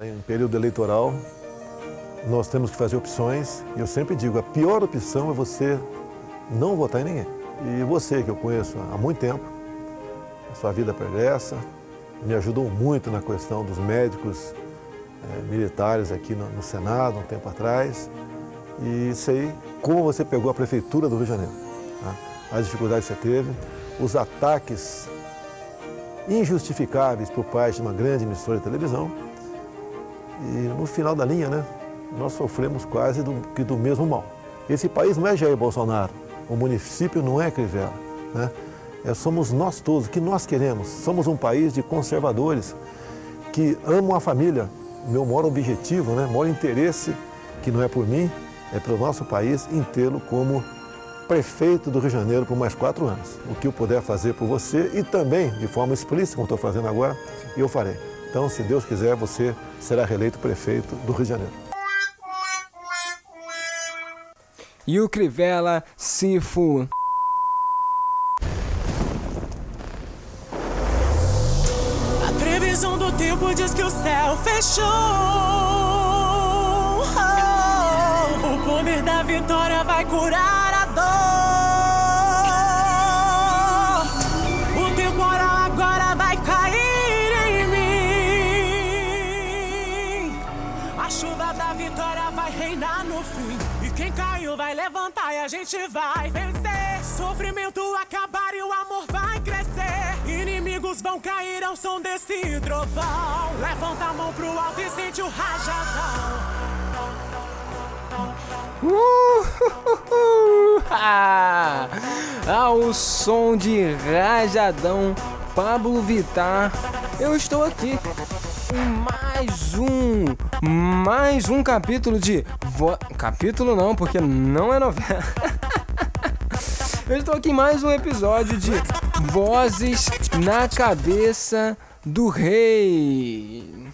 Em período eleitoral, nós temos que fazer opções e eu sempre digo, a pior opção é você não votar em ninguém. E você, que eu conheço há muito tempo, a sua vida pregressa, me ajudou muito na questão dos médicos é, militares aqui no, no, Senado, um tempo atrás, e sei como você pegou a Prefeitura do Rio de Janeiro, tá? as dificuldades que você teve, os ataques injustificáveis por parte de uma grande emissora de televisão, e no final da linha, né, nós sofremos quase do, que do mesmo mal. Esse país não é Jair Bolsonaro, o município não é Crivella. Né? É, somos nós todos, o que nós queremos. Somos um país de conservadores que amam a família. Meu maior objetivo, né, maior interesse, que não é por mim, é pelo nosso país inteiro como prefeito do Rio de Janeiro por mais quatro anos. O que eu puder fazer por você e também, de forma explícita, como estou fazendo agora, eu farei. Então, se Deus quiser, você será reeleito prefeito do Rio de Janeiro. E o Crivella se fu... A previsão do tempo diz que o céu fechou. Oh, o poder da vitória vai curar e a gente vai vencer. Sofrimento acabar e o amor vai crescer. Inimigos vão cair ao som desse trovão. Levanta a mão pro alto e sente o rajadão. Uh, ao som de Rajadão, Pablo Vittar, eu estou aqui em mais um, mais um capítulo de vo... capítulo não, porque não é novela. eu estou aqui em mais um episódio de Vozes na cabeça do rei.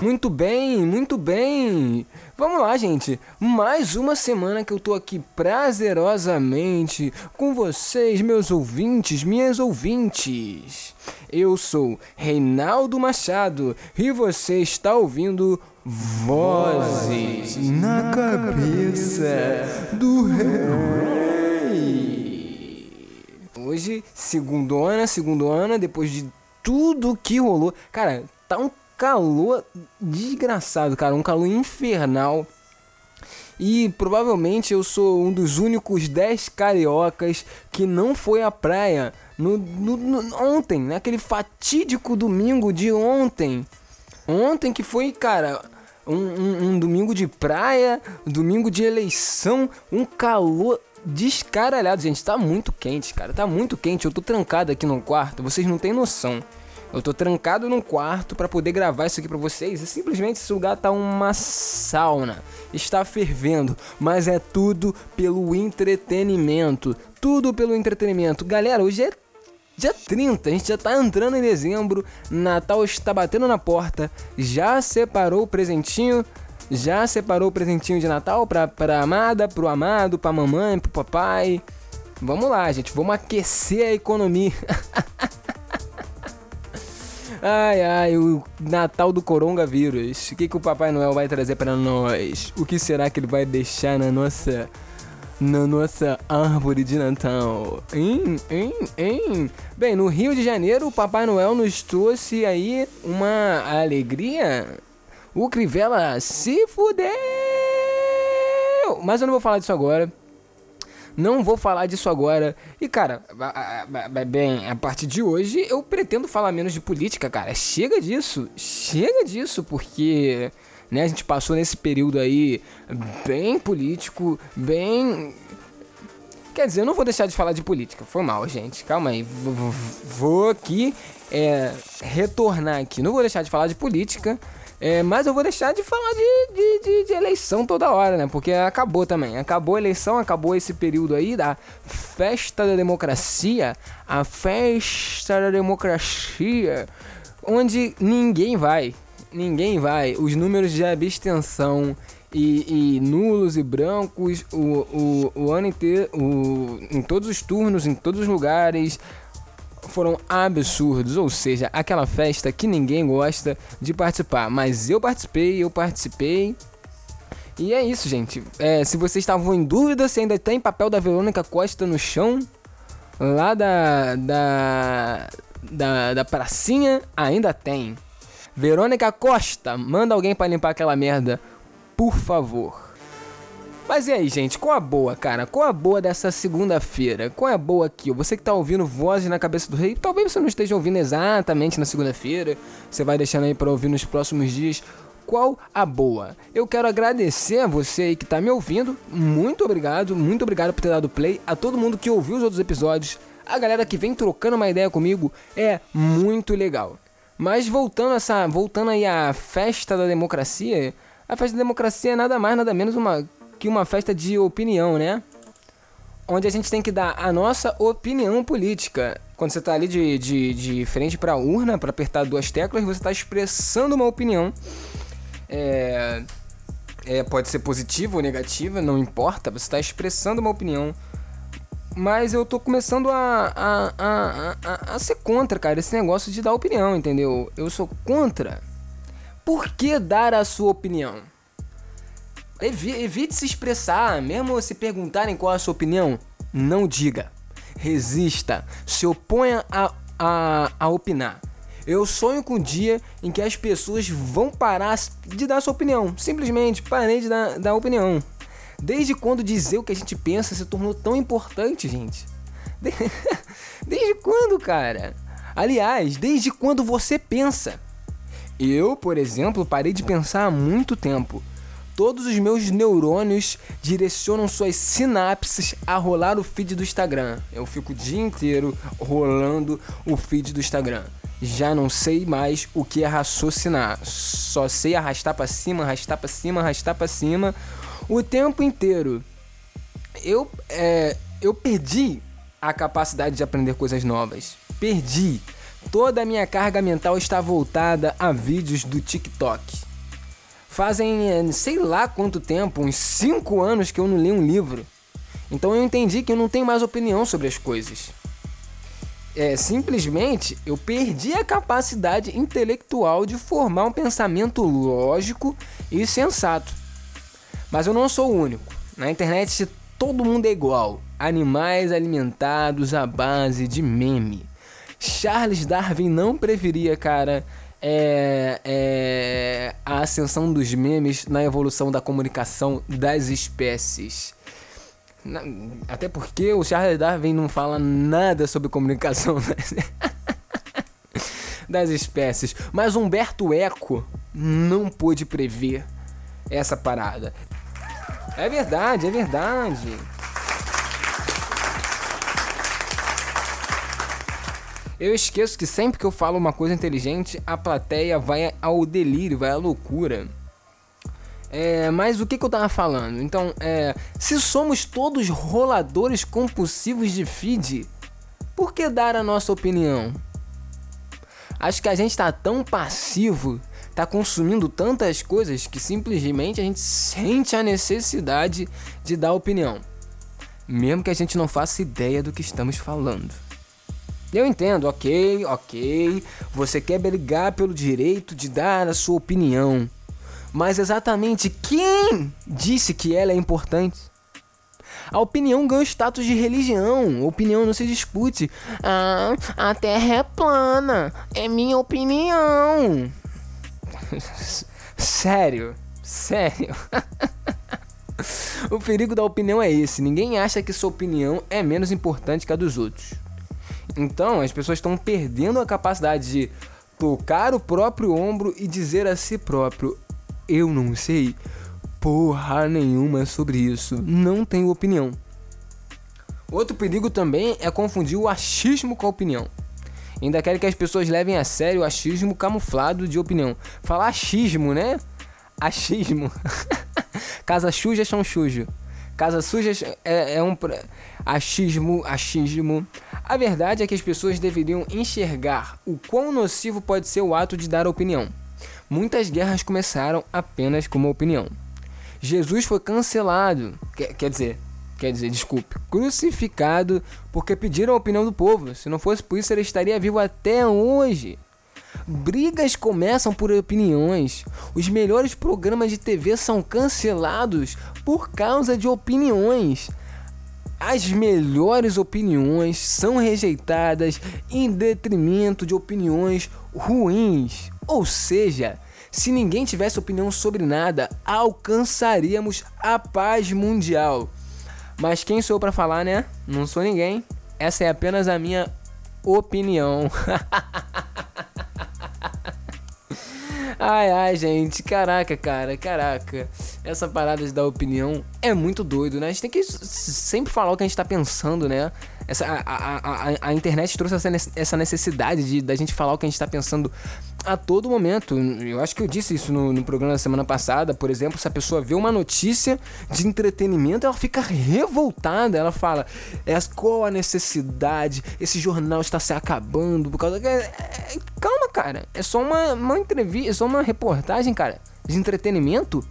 Muito bem, muito bem. Vamos lá, gente. Mais uma semana que eu tô aqui prazerosamente com vocês, meus ouvintes, minhas ouvintes. Eu sou Reinaldo Machado e você está ouvindo Vozes na cabeça do rei. Hoje, segundona, segundona, depois de tudo que rolou. Cara, tá um calor desgraçado, cara, um calor infernal. E provavelmente eu sou um dos únicos 10 cariocas que não foi à praia no, no, no, ontem, naquele fatídico domingo de ontem. Ontem que foi, cara, um, um, um domingo de praia, domingo de eleição, um calor descaralhado. Gente, tá muito quente, cara, tá muito quente. Eu tô trancado aqui no quarto, vocês não têm noção. Eu tô trancado num quarto para poder gravar isso aqui para vocês e simplesmente esse lugar tá uma sauna. Está fervendo, mas é tudo pelo entretenimento. Tudo pelo entretenimento. Galera, hoje é dia 30, a gente já tá entrando em dezembro, Natal está batendo na porta. Já separou o presentinho? Já separou o presentinho de Natal pra, pra amada, pro amado, pra mamãe, pro papai? Vamos lá, gente, vamos aquecer a economia. Ai, ai, o Natal do coronavírus. O que, que o Papai Noel vai trazer para nós? O que será que ele vai deixar na nossa na nossa árvore de Natal. Hein, hein, hein. Bem, no Rio de Janeiro, o Papai Noel nos trouxe aí uma alegria. O Crivella se fudeu! Mas eu não vou falar disso agora. Não vou falar disso agora. E, cara, bem, a partir de hoje eu pretendo falar menos de política, cara. Chega disso. Chega disso, porque. Né, a gente passou nesse período aí bem político, bem. Quer dizer, eu não vou deixar de falar de política. Foi mal, gente. Calma aí. Vou aqui é, retornar aqui. Não vou deixar de falar de política. É, mas eu vou deixar de falar de, de, de, de, eleição toda hora, né? Porque acabou também. Acabou a eleição, acabou esse período aí da festa da democracia. A festa da democracia. Onde ninguém vai. Ninguém vai. Os números de abstenção e, e nulos e brancos o, o, o ano inteiro, o, em todos os turnos, em todos os lugares. Foram absurdos, ou seja, aquela festa que ninguém gosta de participar. Mas eu participei, eu participei. E é isso, gente. É, se vocês estavam em dúvida se ainda tem papel da Verônica Costa no chão, lá da, da, da, da pracinha, ainda tem. Verônica Costa, manda alguém para limpar aquela merda, por favor. Mas e aí, gente? Qual a boa, cara? Qual a boa dessa segunda-feira? Qual é a boa aqui? Você que tá ouvindo vozes na cabeça do rei, talvez você não esteja ouvindo exatamente na segunda-feira. Você vai deixando aí para ouvir nos próximos dias. Qual a boa? Eu quero agradecer a você aí que tá me ouvindo. Muito obrigado, muito obrigado por ter dado play. A todo mundo que ouviu os outros episódios. A galera que vem trocando uma ideia comigo é muito legal. Mas voltando essa, voltando aí à festa da democracia, a festa da democracia é nada mais, nada menos uma que uma festa de opinião, né? Onde a gente tem que dar a nossa opinião política. Quando você está ali de, de, de frente para a urna, para apertar duas teclas, você está expressando uma opinião. É, é, pode ser positiva ou negativa, não importa, você está expressando uma opinião. Mas eu tô começando a, a, a, a, a ser contra, cara, esse negócio de dar opinião, entendeu? Eu sou contra. Por que dar a sua opinião? Evite se expressar, mesmo se perguntarem qual é a sua opinião, não diga. Resista, se oponha a, a, a opinar. Eu sonho com o dia em que as pessoas vão parar de dar sua opinião. Simplesmente parem de dar, dar opinião. Desde quando dizer o que a gente pensa se tornou tão importante, gente? Desde quando, cara? Aliás, desde quando você pensa? Eu, por exemplo, parei de pensar há muito tempo todos os meus neurônios direcionam suas sinapses a rolar o feed do Instagram. Eu fico o dia inteiro rolando o feed do Instagram. Já não sei mais o que é raciocinar. Só sei arrastar para cima, arrastar para cima, arrastar para cima o tempo inteiro. Eu é, eu perdi a capacidade de aprender coisas novas. Perdi. Toda a minha carga mental está voltada a vídeos do TikTok. Fazem eh, sei lá quanto tempo, uns 5 anos que eu não li um livro. Então eu entendi que eu não tenho mais opinião sobre as coisas. É, simplesmente eu perdi a capacidade intelectual de formar um pensamento lógico e sensato. Mas eu não sou o único. Na internet todo mundo é igual. Animais alimentados à base de meme. Charles Darwin não preferia, cara, é, é a ascensão dos memes na evolução da comunicação das espécies. Até porque o Charles Darwin não fala nada sobre comunicação das, das espécies. Mas Humberto Eco não pôde prever essa parada. É verdade, é verdade. Eu esqueço que sempre que eu falo uma coisa inteligente, a plateia vai ao delírio, vai à loucura. É, mas o que, que eu tava falando? Então, é, se somos todos roladores compulsivos de feed, por que dar a nossa opinião? Acho que a gente tá tão passivo, tá consumindo tantas coisas que simplesmente a gente sente a necessidade de dar opinião, mesmo que a gente não faça ideia do que estamos falando. Eu entendo, ok, ok. Você quer brigar pelo direito de dar a sua opinião. Mas exatamente quem disse que ela é importante? A opinião ganha status de religião. A opinião não se discute. Ah, a terra é plana. É minha opinião. sério, sério. o perigo da opinião é esse. Ninguém acha que sua opinião é menos importante que a dos outros. Então, as pessoas estão perdendo a capacidade de tocar o próprio ombro e dizer a si próprio: Eu não sei porra nenhuma sobre isso, não tenho opinião. Outro perigo também é confundir o achismo com a opinião. Ainda quero que as pessoas levem a sério o achismo camuflado de opinião. Falar achismo, né? Achismo. Casa suja, chão sujo. Casa suja é, é um achismo, achismo. A verdade é que as pessoas deveriam enxergar o quão nocivo pode ser o ato de dar opinião. Muitas guerras começaram apenas com uma opinião. Jesus foi cancelado. Quer, quer dizer, quer dizer, desculpe, crucificado porque pediram a opinião do povo. Se não fosse por isso, ele estaria vivo até hoje. Brigas começam por opiniões. Os melhores programas de TV são cancelados por causa de opiniões. As melhores opiniões são rejeitadas em detrimento de opiniões ruins. Ou seja, se ninguém tivesse opinião sobre nada, alcançaríamos a paz mundial. Mas quem sou para falar, né? Não sou ninguém. Essa é apenas a minha opinião. Ai, ai, gente, caraca, cara, caraca. Essa parada de dar opinião é muito doido, né? A gente tem que sempre falar o que a gente tá pensando, né? Essa, a, a, a, a internet trouxe essa necessidade de da gente falar o que a gente tá pensando a todo momento. Eu acho que eu disse isso no, no, programa da semana passada. Por exemplo, se a pessoa vê uma notícia de entretenimento, ela fica revoltada. Ela fala: é, qual a necessidade? Esse jornal está se acabando por causa. É, é, calma, cara. É só uma, uma entrevista, é só uma reportagem, cara, de entretenimento.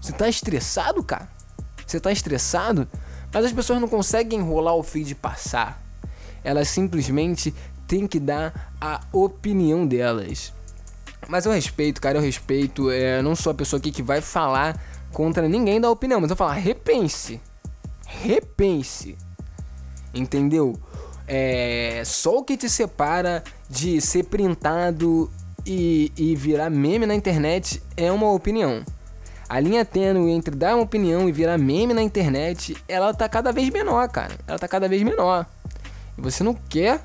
Você tá estressado, cara? Você tá estressado? Mas as pessoas não conseguem enrolar o feed passar. Elas simplesmente têm que dar a opinião delas. Mas eu respeito, cara, eu respeito. É, não sou a pessoa aqui que vai falar contra ninguém da opinião, mas eu falar, repense. Repense. Entendeu? É, só o que te separa de ser printado e, e virar meme na internet é uma opinião. A linha tênue entre dar uma opinião e virar meme na internet, ela tá cada vez menor, cara. Ela tá cada vez menor. E você não quer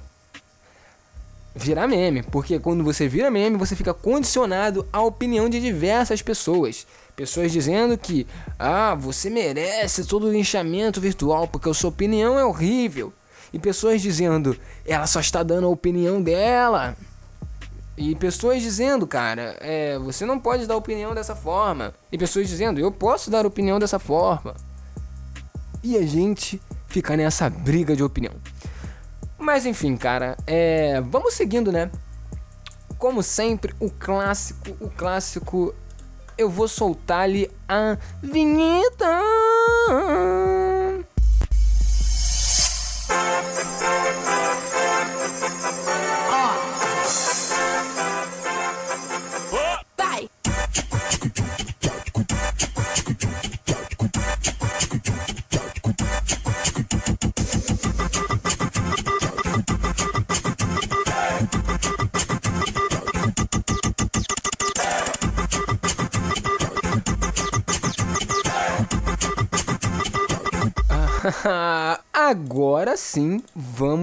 virar meme, porque quando você vira meme, você fica condicionado à opinião de diversas pessoas. Pessoas dizendo que, ah, você merece todo o linchamento virtual porque a sua opinião é horrível. E pessoas dizendo, ela só está dando a opinião dela. E pessoas dizendo, cara, é, você não pode dar opinião dessa forma. E pessoas dizendo, eu posso dar opinião dessa forma. E a gente fica nessa briga de opinião. Mas enfim, cara, é, vamos seguindo, né? Como sempre, o clássico, o clássico, eu vou soltar ali a vinheta.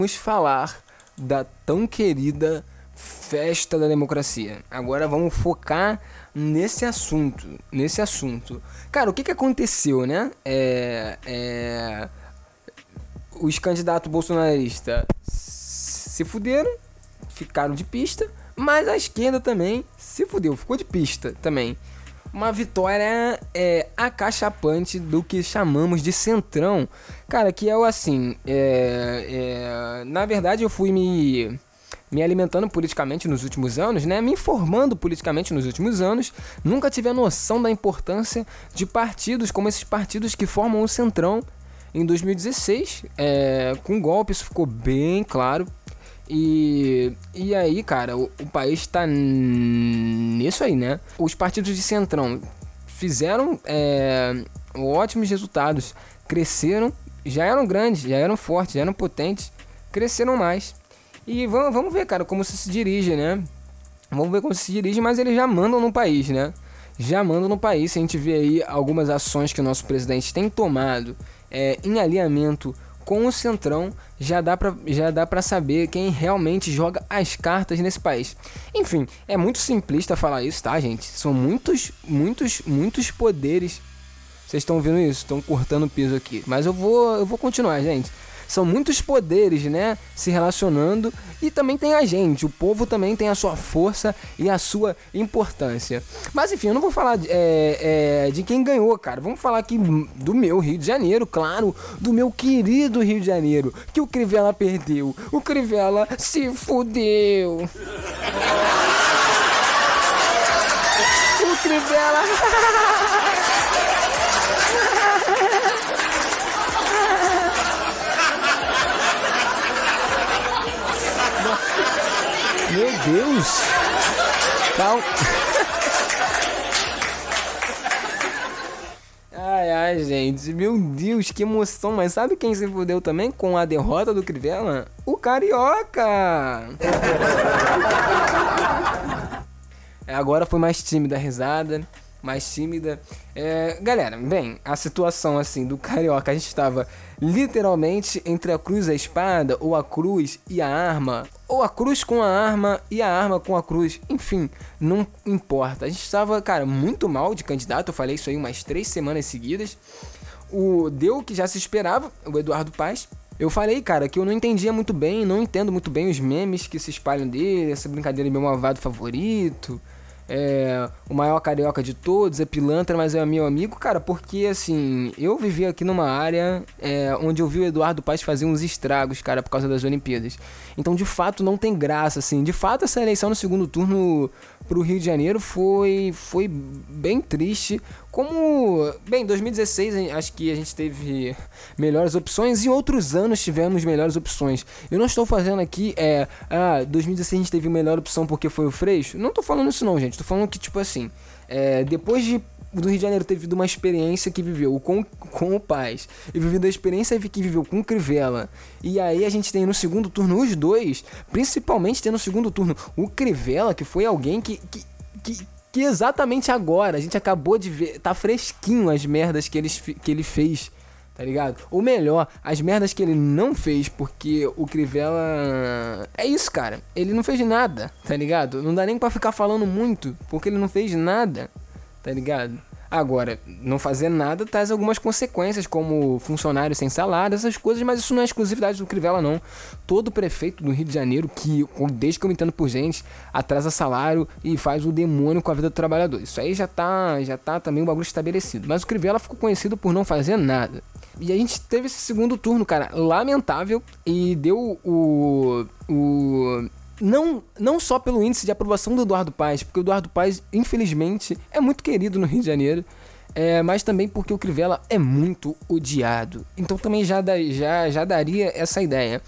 Vamos falar da tão querida festa da democracia. Agora vamos focar nesse assunto, nesse assunto. Cara, o que, que aconteceu, né? É, é, os candidatos bolsonaristas se fuderam, ficaram de pista, mas a esquerda também se fudeu, ficou de pista também uma vitória é, acachapante do que chamamos de centrão. Cara, que é o assim. É, é, na verdade, eu fui me, me alimentando politicamente nos últimos anos, né? Me informando politicamente nos últimos anos. Nunca tive a noção da importância de partidos como esses partidos que formam o centrão. Em 2016, é, com golpe, isso ficou bem claro e, e aí, cara, o, o país tá nisso aí, né? Os partidos de centrão fizeram é, ótimos resultados, cresceram, já eram grandes, já eram fortes, já eram potentes, cresceram mais. E vamos, vamos ver, cara, como se dirige, né? Vamos ver como se dirige, mas eles já mandam no país, né? Já mandam no país. A gente vê aí algumas ações que o nosso presidente tem tomado é, em alinhamento com o Centrão já dá para já dá para saber quem realmente joga as cartas nesse país. Enfim, é muito simplista falar isso, tá, gente? São muitos, muitos, muitos poderes. Vocês estão vendo isso? Estão cortando o piso aqui. Mas eu vou, eu vou continuar, gente. São muitos poderes, né? Se relacionando. E também tem a gente. O povo também tem a sua força e a sua importância. Mas enfim, eu não vou falar é, é, de quem ganhou, cara. Vamos falar aqui do meu Rio de Janeiro, claro. Do meu querido Rio de Janeiro. Que o Crivella perdeu. O Crivella se fudeu. o Crivella. Calma. Ai, ai, gente. Meu Deus, que emoção. Mas sabe quem se fudeu também com a derrota do Crivella? O Carioca! É, agora foi mais tímida a risada mais tímida. É, galera, bem, a situação assim do Carioca, a gente estava literalmente entre a cruz e a espada, ou a cruz e a arma, ou a cruz com a arma e a arma com a cruz, enfim, não importa. A gente estava, cara, muito mal de candidato, eu falei isso aí umas três semanas seguidas. O deu que já se esperava, o Eduardo Paz. Eu falei, cara, que eu não entendia muito bem, não entendo muito bem os memes que se espalham dele, essa brincadeira de meu malvado favorito é, o maior carioca de todos, é pilantra, mas é meu amigo, cara, porque assim, eu vivi aqui numa área é, onde eu vi o Eduardo Paes fazer uns estragos, cara, por causa das Olimpíadas. Então, de fato, não tem graça, assim. De fato, essa eleição no segundo turno pro Rio de Janeiro foi, foi bem triste. Como, bem, 2016 acho que a gente teve melhores opções e outros anos tivemos melhores opções. Eu não estou fazendo aqui, é, ah, 2016 a gente teve melhor opção porque foi o Freixo. Não estou falando isso não, gente. Estou falando que, tipo assim, é, depois de do Rio de Janeiro ter vivido uma experiência que viveu com, com o Paz e vivido a experiência que viveu com o Crivella. E aí a gente tem no segundo turno os dois, principalmente tem no segundo turno o Crivella, que foi alguém que, que, que, que exatamente agora a gente acabou de ver, tá fresquinho as merdas que ele, que ele fez. Tá ligado? Ou melhor, as merdas que ele não fez, porque o Crivella. É isso, cara. Ele não fez nada, tá ligado? Não dá nem para ficar falando muito, porque ele não fez nada tá ligado? Agora, não fazer nada traz algumas consequências, como funcionário sem salário, essas coisas, mas isso não é exclusividade do Crivella, não. Todo prefeito do Rio de Janeiro, que, desde que eu me entendo por gente, atrasa salário e faz o demônio com a vida do trabalhador. Isso aí já tá, já tá também um bagulho estabelecido. Mas o Crivella ficou conhecido por não fazer nada. E a gente teve esse segundo turno, cara, lamentável, e deu o. o não, não só pelo índice de aprovação do Eduardo Paes, porque o Eduardo Paes, infelizmente, é muito querido no Rio de Janeiro, é, mas também porque o Crivella é muito odiado. Então também já, da, já, já daria essa ideia.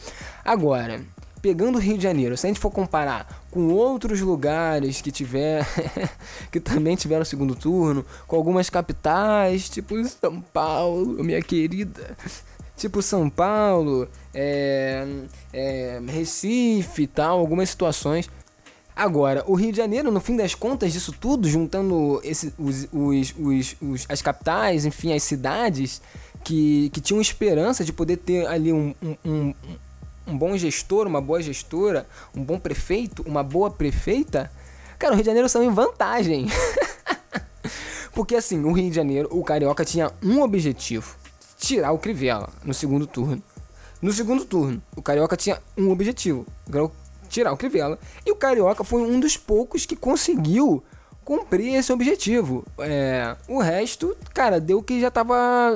Agora, pegando o Rio de Janeiro, se a gente for comparar com outros lugares que tiver que também tiveram segundo turno, com algumas capitais, tipo São Paulo, minha querida, tipo São Paulo, é, é, Recife e tal, algumas situações. Agora, o Rio de Janeiro, no fim das contas disso tudo, juntando esse, os, os, os, os, as capitais, enfim, as cidades que, que tinham esperança de poder ter ali um, um, um, um bom gestor, uma boa gestora, um bom prefeito, uma boa prefeita, cara, o Rio de Janeiro são em vantagem. Porque assim, o Rio de Janeiro, o Carioca tinha um objetivo tirar o Crivella no segundo turno. No segundo turno, o Carioca tinha um objetivo, tirar o Crivella. E o Carioca foi um dos poucos que conseguiu cumprir esse objetivo. É, o resto, cara, deu que já tava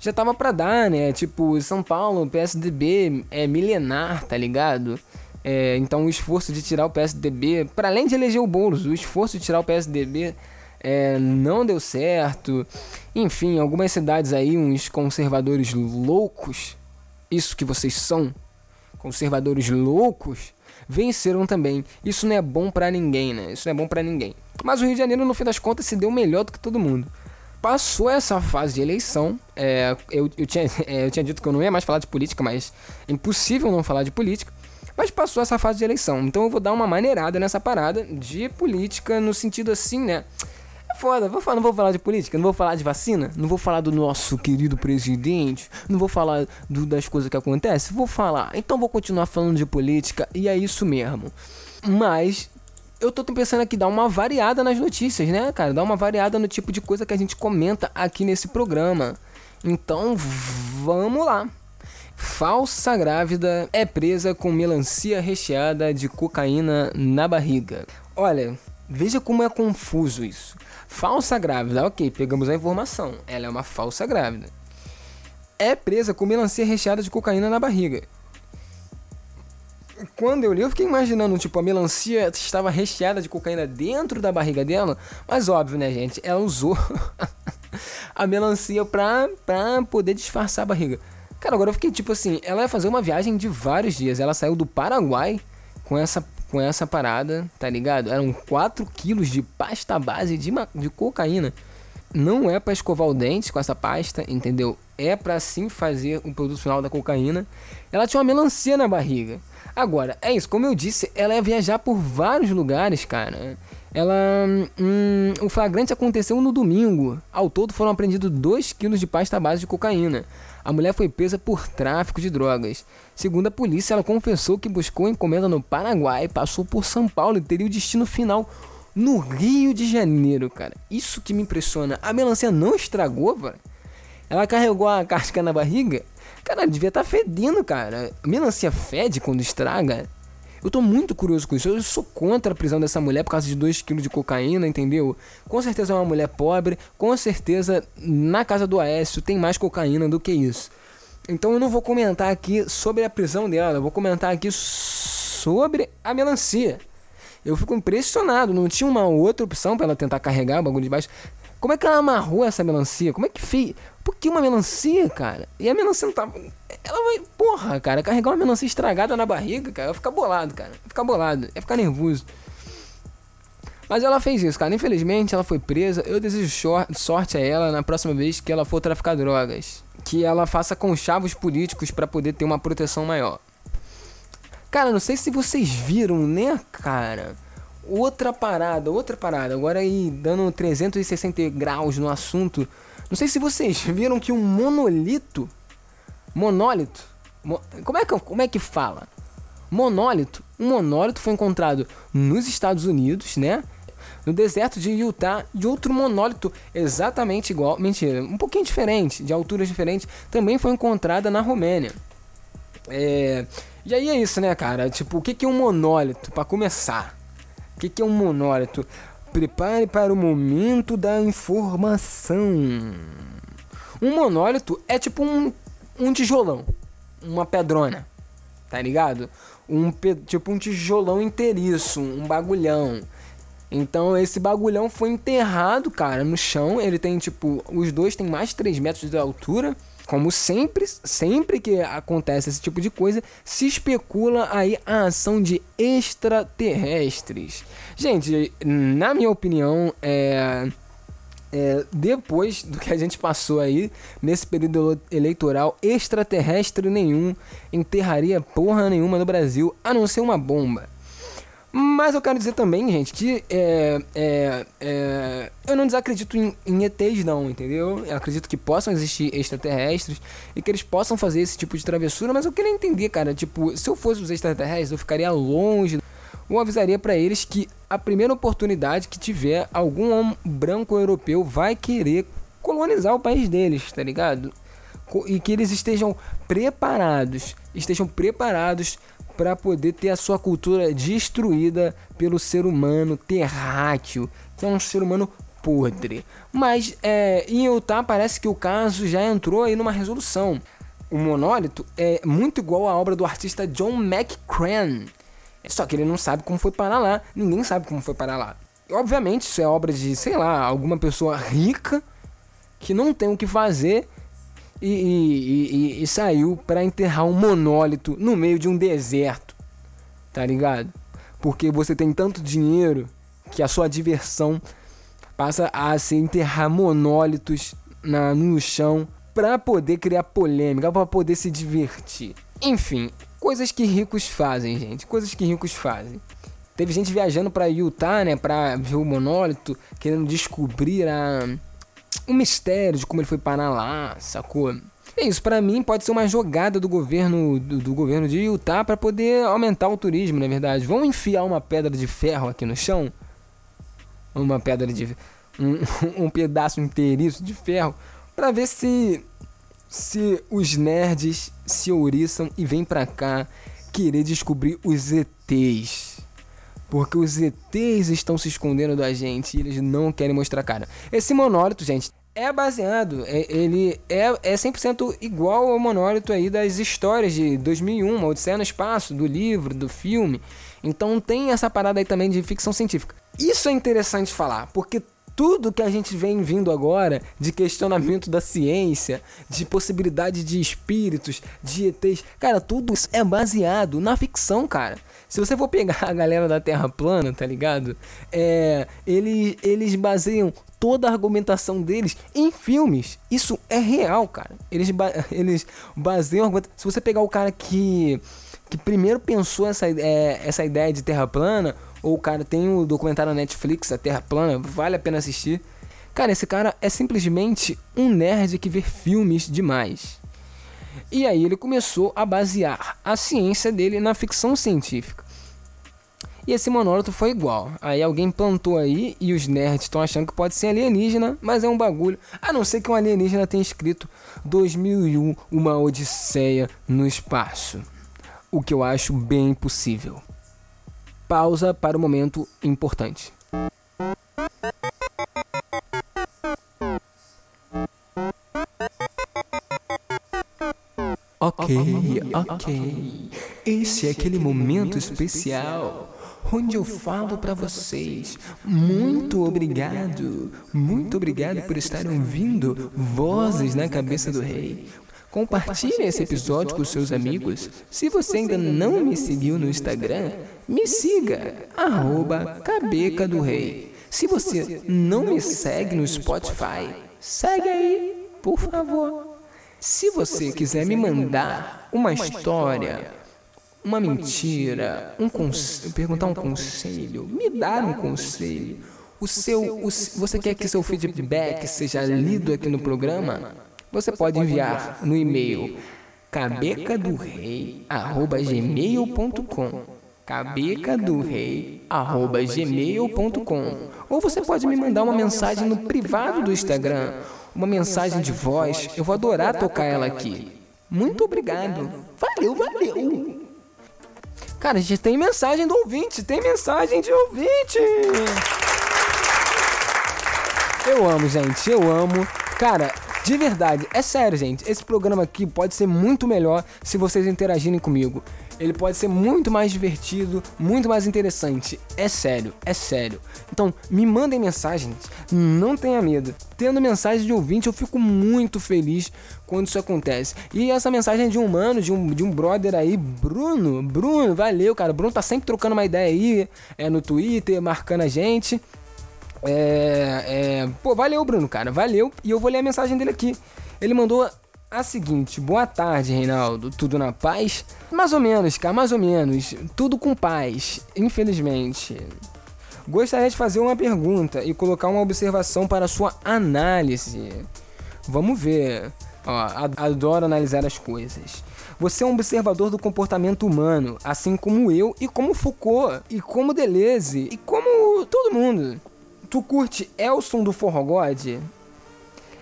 já tava para dar, né? Tipo, São Paulo, PSDB é milenar, tá ligado? É, então o esforço de tirar o PSDB, para além de eleger o Boulos, o esforço de tirar o PSDB é, não deu certo. Enfim, algumas cidades aí, uns conservadores loucos, isso que vocês são, conservadores loucos, venceram também. Isso não é bom para ninguém, né? Isso não é bom para ninguém. Mas o Rio de Janeiro, no fim das contas, se deu melhor do que todo mundo. Passou essa fase de eleição. É, eu, eu, tinha, é, eu tinha dito que eu não ia mais falar de política, mas é impossível não falar de política. Mas passou essa fase de eleição. Então eu vou dar uma maneirada nessa parada de política no sentido assim, né? Foda. Vou falar, não vou falar de política, não vou falar de vacina, não vou falar do nosso querido presidente, não vou falar do, das coisas que acontecem. Vou falar. Então vou continuar falando de política e é isso mesmo. Mas eu tô pensando aqui dar uma variada nas notícias, né, cara? Dar uma variada no tipo de coisa que a gente comenta aqui nesse programa. Então vamos lá. Falsa grávida é presa com melancia recheada de cocaína na barriga. Olha, veja como é confuso isso. Falsa grávida, ok, pegamos a informação. Ela é uma falsa grávida. É presa com melancia recheada de cocaína na barriga. Quando eu li, eu fiquei imaginando, tipo, a melancia estava recheada de cocaína dentro da barriga dela. Mas óbvio, né, gente? Ela usou a melancia pra, pra poder disfarçar a barriga. Cara, agora eu fiquei tipo assim, ela ia fazer uma viagem de vários dias. Ela saiu do Paraguai com essa com essa parada, tá ligado? Eram 4 quilos de pasta base de, de cocaína. Não é para escovar o dente com essa pasta, entendeu? É para sim fazer o produto final da cocaína. Ela tinha uma melancia na barriga. Agora, é isso, como eu disse, ela ia viajar por vários lugares, cara. Ela. Hum, o flagrante aconteceu no domingo. Ao todo foram apreendidos 2 kg de pasta base de cocaína. A mulher foi presa por tráfico de drogas. Segundo a polícia, ela confessou que buscou encomenda no Paraguai, passou por São Paulo e teria o destino final no Rio de Janeiro, cara. Isso que me impressiona. A melancia não estragou, velho. Ela carregou a casca na barriga. Cara, devia estar tá fedendo, cara. A melancia fede quando estraga. Eu tô muito curioso com isso. Eu sou contra a prisão dessa mulher por causa de 2kg de cocaína, entendeu? Com certeza é uma mulher pobre. Com certeza na casa do Aécio tem mais cocaína do que isso. Então eu não vou comentar aqui sobre a prisão dela. Eu vou comentar aqui sobre a melancia. Eu fico impressionado. Não tinha uma outra opção para ela tentar carregar o bagulho de baixo. Como é que ela amarrou essa melancia? Como é que fez? Por que uma melancia, cara? E a melancia não tava. Ela vai. Porra, cara, carregar uma melancia estragada na barriga, cara, vai ficar bolado, cara. Vai ficar bolado, vai ficar nervoso. Mas ela fez isso, cara. Infelizmente, ela foi presa. Eu desejo sorte a ela na próxima vez que ela for traficar drogas. Que ela faça conchavos políticos para poder ter uma proteção maior. Cara, não sei se vocês viram, né, cara? Outra parada, outra parada. Agora aí, dando 360 graus no assunto. Não sei se vocês viram que um monolito. Monólito. Mo, como, é que, como é que fala? Monólito. Um monólito foi encontrado nos Estados Unidos, né? No deserto de Utah. E outro monólito exatamente igual. Mentira, um pouquinho diferente, de alturas diferentes. Também foi encontrada na Romênia. É. E aí é isso, né, cara? Tipo, o que, que é um monólito? para começar que, que é um monólito? Prepare para o momento da informação. Um monólito é tipo um, um tijolão, uma pedrona, tá ligado? Um tipo um tijolão inteiriço, um bagulhão. Então esse bagulhão foi enterrado, cara, no chão. Ele tem tipo, os dois têm mais de 3 metros de altura. Como sempre, sempre que acontece esse tipo de coisa, se especula aí a ação de extraterrestres. Gente, na minha opinião, é, é, depois do que a gente passou aí nesse período eleitoral, extraterrestre nenhum enterraria porra nenhuma no Brasil, a não ser uma bomba. Mas eu quero dizer também, gente, que é, é, é, eu não desacredito em, em, ETs, não, entendeu? Eu acredito que possam existir extraterrestres e que eles possam fazer esse tipo de travessura, mas eu queria entender, cara, tipo, se eu fosse os extraterrestres, eu ficaria longe ou avisaria para eles que a primeira oportunidade que tiver, algum homem branco europeu vai querer colonizar o país deles, tá ligado? E que eles estejam preparados, estejam preparados para poder ter a sua cultura destruída pelo ser humano terráqueo, que é um ser humano podre. Mas é, em Utah parece que o caso já entrou aí numa resolução. O monólito é muito igual à obra do artista John McCran. Só que ele não sabe como foi parar lá. Ninguém sabe como foi parar lá. Obviamente, isso é obra de, sei lá, alguma pessoa rica que não tem o que fazer e, e, e, e saiu para enterrar um monólito no meio de um deserto, tá ligado? Porque você tem tanto dinheiro que a sua diversão passa a se enterrar monólitos na, no chão para poder criar polêmica, para poder se divertir. Enfim, coisas que ricos fazem, gente, coisas que ricos fazem. Teve gente viajando para Utah, né, para ver o monólito, querendo descobrir a o mistério de como ele foi parar lá, sacou? É isso, para mim pode ser uma jogada do governo do, do governo de Utah para poder aumentar o turismo, na é verdade. Vão enfiar uma pedra de ferro aqui no chão? Uma pedra de um, um pedaço inteiriço de ferro para ver se se os nerds se ouriçam e vêm para cá querer descobrir os ETs. Porque os ETs estão se escondendo da gente e eles não querem mostrar cara. Esse monólito, gente, é baseado, é, ele é, é 100% igual ao monólito aí das histórias de 2001, Odisseia no Espaço, do livro, do filme. Então tem essa parada aí também de ficção científica. Isso é interessante falar, porque tudo que a gente vem vindo agora de questionamento da ciência, de possibilidade de espíritos, de ETs, cara, tudo isso é baseado na ficção, cara. Se você for pegar a galera da Terra plana, tá ligado? É, eles, eles baseiam toda a argumentação deles em filmes. Isso é real, cara. Eles, ba eles baseiam. Se você pegar o cara que, que primeiro pensou essa, é, essa ideia de Terra plana ou o cara tem o documentário na Netflix, A Terra Plana, vale a pena assistir. Cara, esse cara é simplesmente um nerd que vê filmes demais. E aí ele começou a basear a ciência dele na ficção científica. E esse monólogo foi igual. Aí alguém plantou aí e os nerds estão achando que pode ser alienígena, mas é um bagulho. A não ser que um alienígena tenha escrito 2001, uma odisseia no espaço. O que eu acho bem impossível pausa para o momento importante. Ok, ok. Esse é aquele momento especial onde eu falo para vocês. Muito obrigado, muito obrigado por estarem ouvindo Vozes na Cabeça do Rei. Compartilhe esse episódio com seus amigos. Se você ainda não me seguiu no Instagram, me siga, arroba Cabeca do Rei. Se você não me segue no Spotify, segue aí, por favor. Se você quiser me mandar uma história, uma mentira, um perguntar um conselho, me dar um conselho, o seu, o, você quer que seu feedback seja lido aqui no programa? Você pode enviar no e-mail cabecadorei@gmail.com cabecadorei@gmail.com ou você pode me mandar uma mensagem no privado do Instagram, uma mensagem de voz. Eu vou adorar tocar ela aqui. Muito obrigado. Valeu, valeu. Cara, a gente tem mensagem do ouvinte, tem mensagem de ouvinte. Eu amo, gente, eu amo. Cara, de verdade, é sério, gente. Esse programa aqui pode ser muito melhor se vocês interagirem comigo. Ele pode ser muito mais divertido, muito mais interessante. É sério, é sério. Então, me mandem mensagens, não tenha medo. Tendo mensagem de ouvinte, eu fico muito feliz quando isso acontece. E essa mensagem é de um mano, de um, de um brother aí, Bruno. Bruno, valeu, cara. Bruno tá sempre trocando uma ideia aí é, no Twitter, marcando a gente. É, é, pô, valeu, Bruno, cara, valeu. E eu vou ler a mensagem dele aqui. Ele mandou a seguinte: Boa tarde, Reinaldo. Tudo na paz? Mais ou menos, cara, mais ou menos. Tudo com paz, infelizmente. Gostaria de fazer uma pergunta e colocar uma observação para sua análise. Vamos ver. Ó, adoro analisar as coisas. Você é um observador do comportamento humano, assim como eu e como Foucault, e como Deleuze, e como todo mundo. Tu curte Elson do Forró God?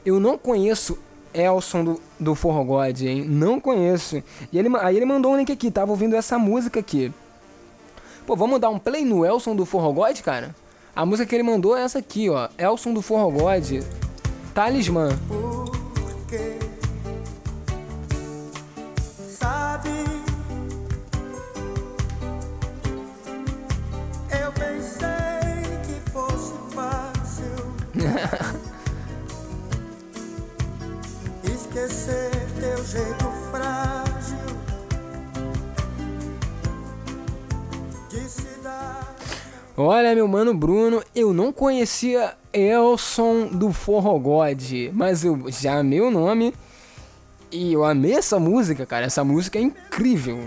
Eu não conheço Elson do, do Forró God, hein? Não conheço. E ele, aí ele mandou um link aqui, tava ouvindo essa música aqui. Pô, vamos dar um play no Elson do Forró God, cara? A música que ele mandou é essa aqui, ó. Elson do Forró God. Talismã. Esquecer teu jeito frágil de se dar. Olha, meu mano Bruno, eu não conhecia Elson do Forró God, mas eu já amei o nome e eu amei essa música, cara. Essa música é incrível.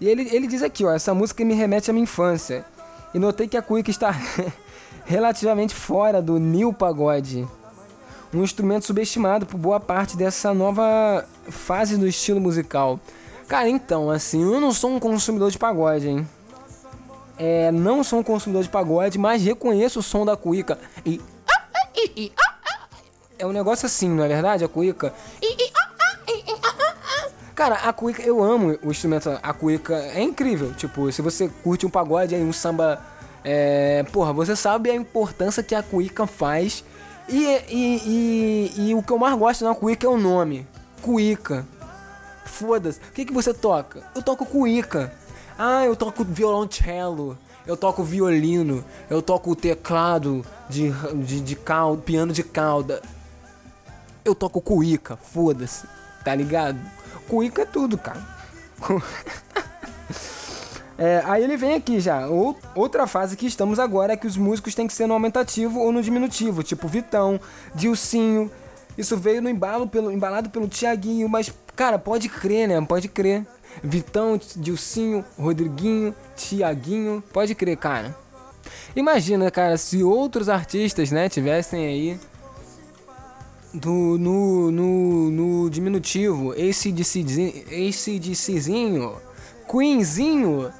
E ele, ele diz aqui, ó, essa música me remete à minha infância. E notei que a Quick está relativamente fora do new pagode. Um instrumento subestimado por boa parte dessa nova fase do estilo musical. Cara, então, assim, eu não sou um consumidor de pagode, hein? É, não sou um consumidor de pagode, mas reconheço o som da cuíca. E. É um negócio assim, não é verdade? A cuíca. Cara, a cuíca, eu amo o instrumento. A cuíca é incrível. Tipo, se você curte um pagode aí, um samba é, porra, você sabe a importância que a cuíca faz. E, e, e, e o que eu mais gosto na cuíca é o nome. Cuíca. Foda-se. O que, que você toca? Eu toco cuíca. Ah, eu toco violoncelo. eu toco violino, eu toco teclado de, de, de cauda, piano de cauda. Eu toco cuíca, foda-se, tá ligado? Cuíca é tudo, cara. É, aí ele vem aqui já. outra fase que estamos agora é que os músicos têm que ser no aumentativo ou no diminutivo, tipo Vitão, Dilcinho. Isso veio no embalo pelo, embalado pelo Tiaguinho, mas, cara, pode crer, né? Pode crer. Vitão, Dilcinho, Rodriguinho, Tiaguinho, pode crer, cara. Imagina, cara, se outros artistas, né, tivessem aí do, no, no, no diminutivo, esse de Cizinho, Queenzinho,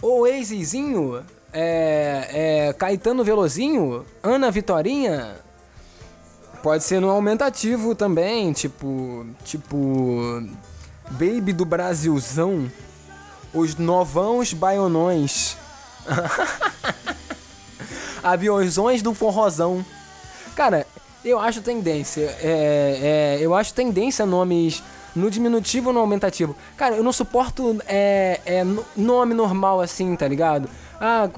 ou Eizezinho, é, é, Caetano Velozinho, Ana Vitorinha. Pode ser no aumentativo também, tipo. Tipo. Baby do Brasilzão. Os novãos baionões. Aviões do forrozão. Cara, eu acho tendência. É, é, eu acho tendência nomes no diminutivo ou no aumentativo. Cara, eu não suporto é, é, nome normal assim, tá ligado? Ah,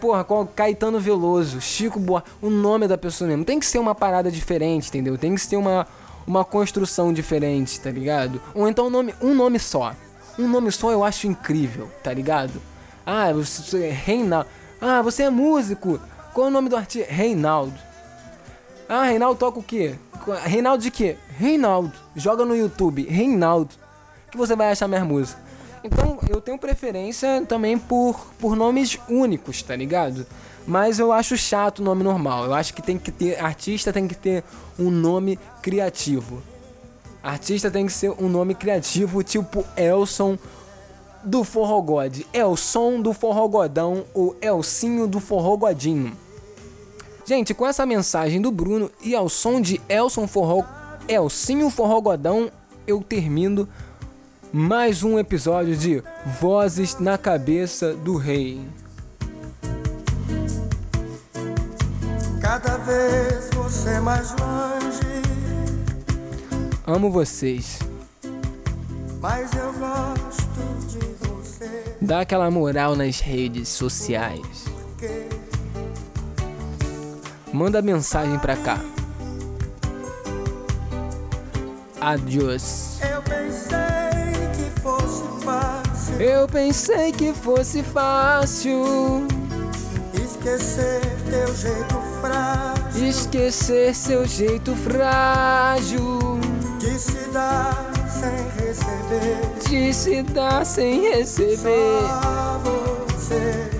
porra, Caetano Veloso, Chico Boa, o nome da pessoa mesmo. Tem que ser uma parada diferente, entendeu? Tem que ser uma, uma construção diferente, tá ligado? Ou então um nome, um nome só. Um nome só eu acho incrível, tá ligado? Ah, você é Reinaldo. Ah, você é músico. Qual é o nome do artista? Reinaldo. Ah, Reinaldo toca o quê? Reinaldo de quê? Reinaldo. Joga no YouTube, Reinaldo. Que você vai achar minha música. Então eu tenho preferência também por, por nomes únicos, tá ligado? Mas eu acho chato o nome normal. Eu acho que tem que ter. Artista tem que ter um nome criativo. Artista tem que ser um nome criativo, tipo Elson do Forrogode. Elson do Forrogodão ou Elcinho do Forrogodinho. Gente, com essa mensagem do Bruno e ao som de Elson Forró, Elcinho Forrogodão, eu termino mais um episódio de Vozes na Cabeça do Rei. Cada vez você mais longe. Amo vocês. Mas eu gosto de você. Dá aquela moral nas redes sociais. Porque manda mensagem pra cá. Adiós. Eu pensei que fosse fácil. Eu pensei que fosse fácil. Esquecer teu jeito frágil. Esquecer seu jeito frágil. De se dar sem receber. De se dar sem receber. Só você